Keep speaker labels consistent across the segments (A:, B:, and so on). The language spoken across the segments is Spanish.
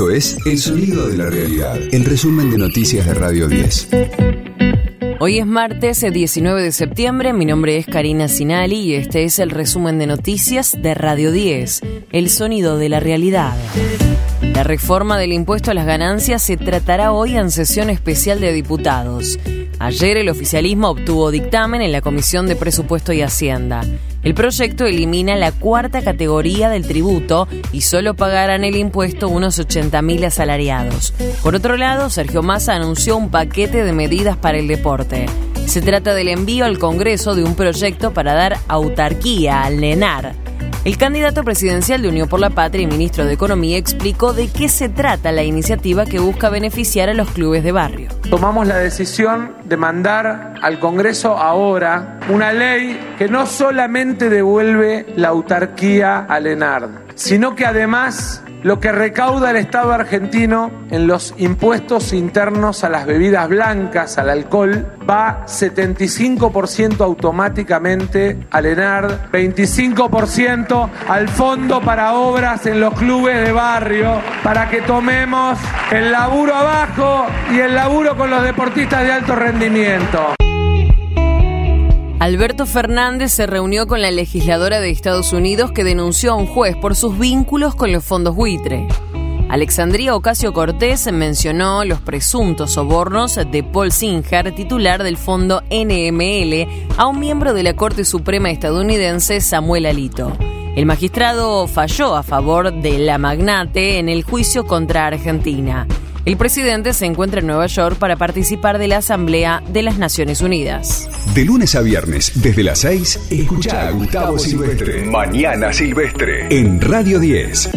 A: Esto es El Sonido de la Realidad, el resumen de noticias de Radio 10.
B: Hoy es martes, el 19 de septiembre. Mi nombre es Karina Sinali y este es el resumen de noticias de Radio 10, El Sonido de la Realidad. La reforma del impuesto a las ganancias se tratará hoy en sesión especial de diputados. Ayer el oficialismo obtuvo dictamen en la Comisión de Presupuesto y Hacienda. El proyecto elimina la cuarta categoría del tributo y solo pagarán el impuesto unos 80.000 asalariados. Por otro lado, Sergio Massa anunció un paquete de medidas para el deporte. Se trata del envío al Congreso de un proyecto para dar autarquía al NENAR. El candidato presidencial de Unión por la Patria y ministro de Economía explicó de qué se trata la iniciativa que busca beneficiar a los clubes de barrio.
C: Tomamos la decisión de mandar al Congreso ahora una ley que no solamente devuelve la autarquía al ENARD, sino que además lo que recauda el Estado argentino en los impuestos internos a las bebidas blancas, al alcohol, va 75% automáticamente al ENARD, 25% al Fondo para Obras en los clubes de barrio, para que tomemos el laburo abajo y el laburo con los deportistas de alto rendimiento.
B: Alberto Fernández se reunió con la legisladora de Estados Unidos que denunció a un juez por sus vínculos con los fondos buitre. Alexandria Ocasio Cortés mencionó los presuntos sobornos de Paul Singer, titular del fondo NML, a un miembro de la Corte Suprema estadounidense, Samuel Alito. El magistrado falló a favor de la magnate en el juicio contra Argentina. El presidente se encuentra en Nueva York para participar de la Asamblea de las Naciones Unidas.
A: De lunes a viernes, desde las 6, escucha a Gustavo Silvestre. Mañana Silvestre. En Radio 10.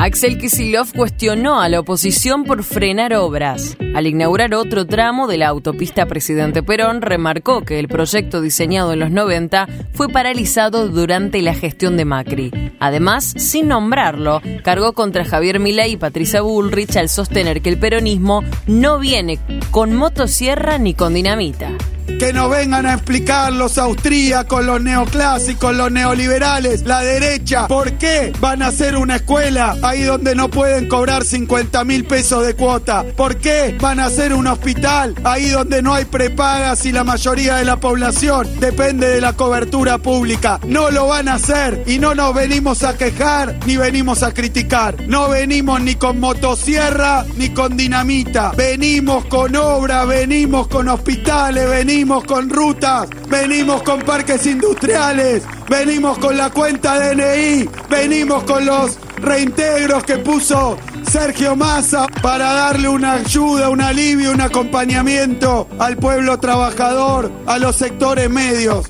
B: Axel Kisilov cuestionó a la oposición por frenar obras. Al inaugurar otro tramo de la autopista Presidente Perón, remarcó que el proyecto diseñado en los 90 fue paralizado durante la gestión de Macri. Además, sin nombrarlo, cargó contra Javier Milei y Patricia Bullrich al sostener que el peronismo no viene con motosierra ni con dinamita
D: que nos vengan a explicar los austríacos, los neoclásicos, los neoliberales, la derecha, por qué van a hacer una escuela ahí donde no pueden cobrar 50 mil pesos de cuota, por qué van a hacer un hospital ahí donde no hay prepagas y la mayoría de la población depende de la cobertura pública. No lo van a hacer y no nos venimos a quejar ni venimos a criticar. No venimos ni con motosierra ni con dinamita. Venimos con obra, venimos con hospitales, venimos con rutas, venimos con parques industriales, venimos con la cuenta DNI, venimos con los reintegros que puso Sergio Massa para darle una ayuda, un alivio, un acompañamiento al pueblo trabajador, a los sectores medios.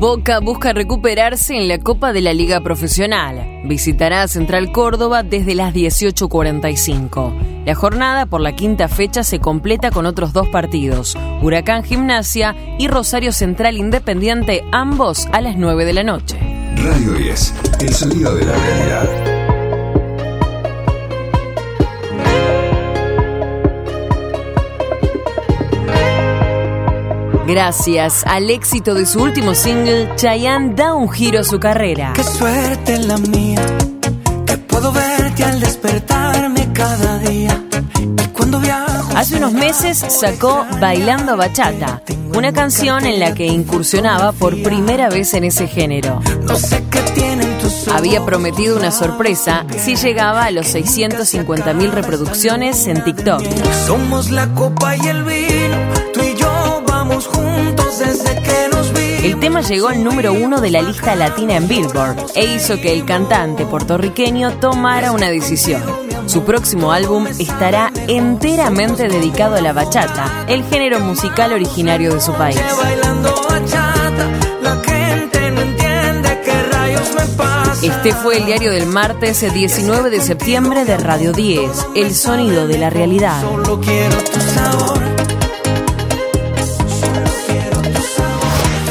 B: Boca busca recuperarse en la Copa de la Liga Profesional. Visitará Central Córdoba desde las 18.45. La jornada por la quinta fecha se completa con otros dos partidos, Huracán Gimnasia y Rosario Central Independiente, ambos a las 9 de la noche.
A: Radio 10, el sonido de la realidad.
B: Gracias al éxito de su último single, Chayanne da un giro a su carrera.
E: Qué suerte la mía, que puedo verte al despertarme cada día. Y cuando viajo.
B: Hace unos meses sacó Bailando Bachata, una canción en la que incursionaba por primera vez en ese género.
E: No sé qué tienen tus ojos.
B: Había prometido una sorpresa si llegaba a los 650 mil reproducciones en TikTok.
E: Somos la copa y el vino,
B: El tema llegó al número uno de la lista latina en Billboard e hizo que el cantante puertorriqueño tomara una decisión. Su próximo álbum estará enteramente dedicado a la bachata, el género musical originario de su país. Este fue el diario del martes 19 de septiembre de Radio 10, El Sonido de la Realidad.
E: Solo quiero tu sabor.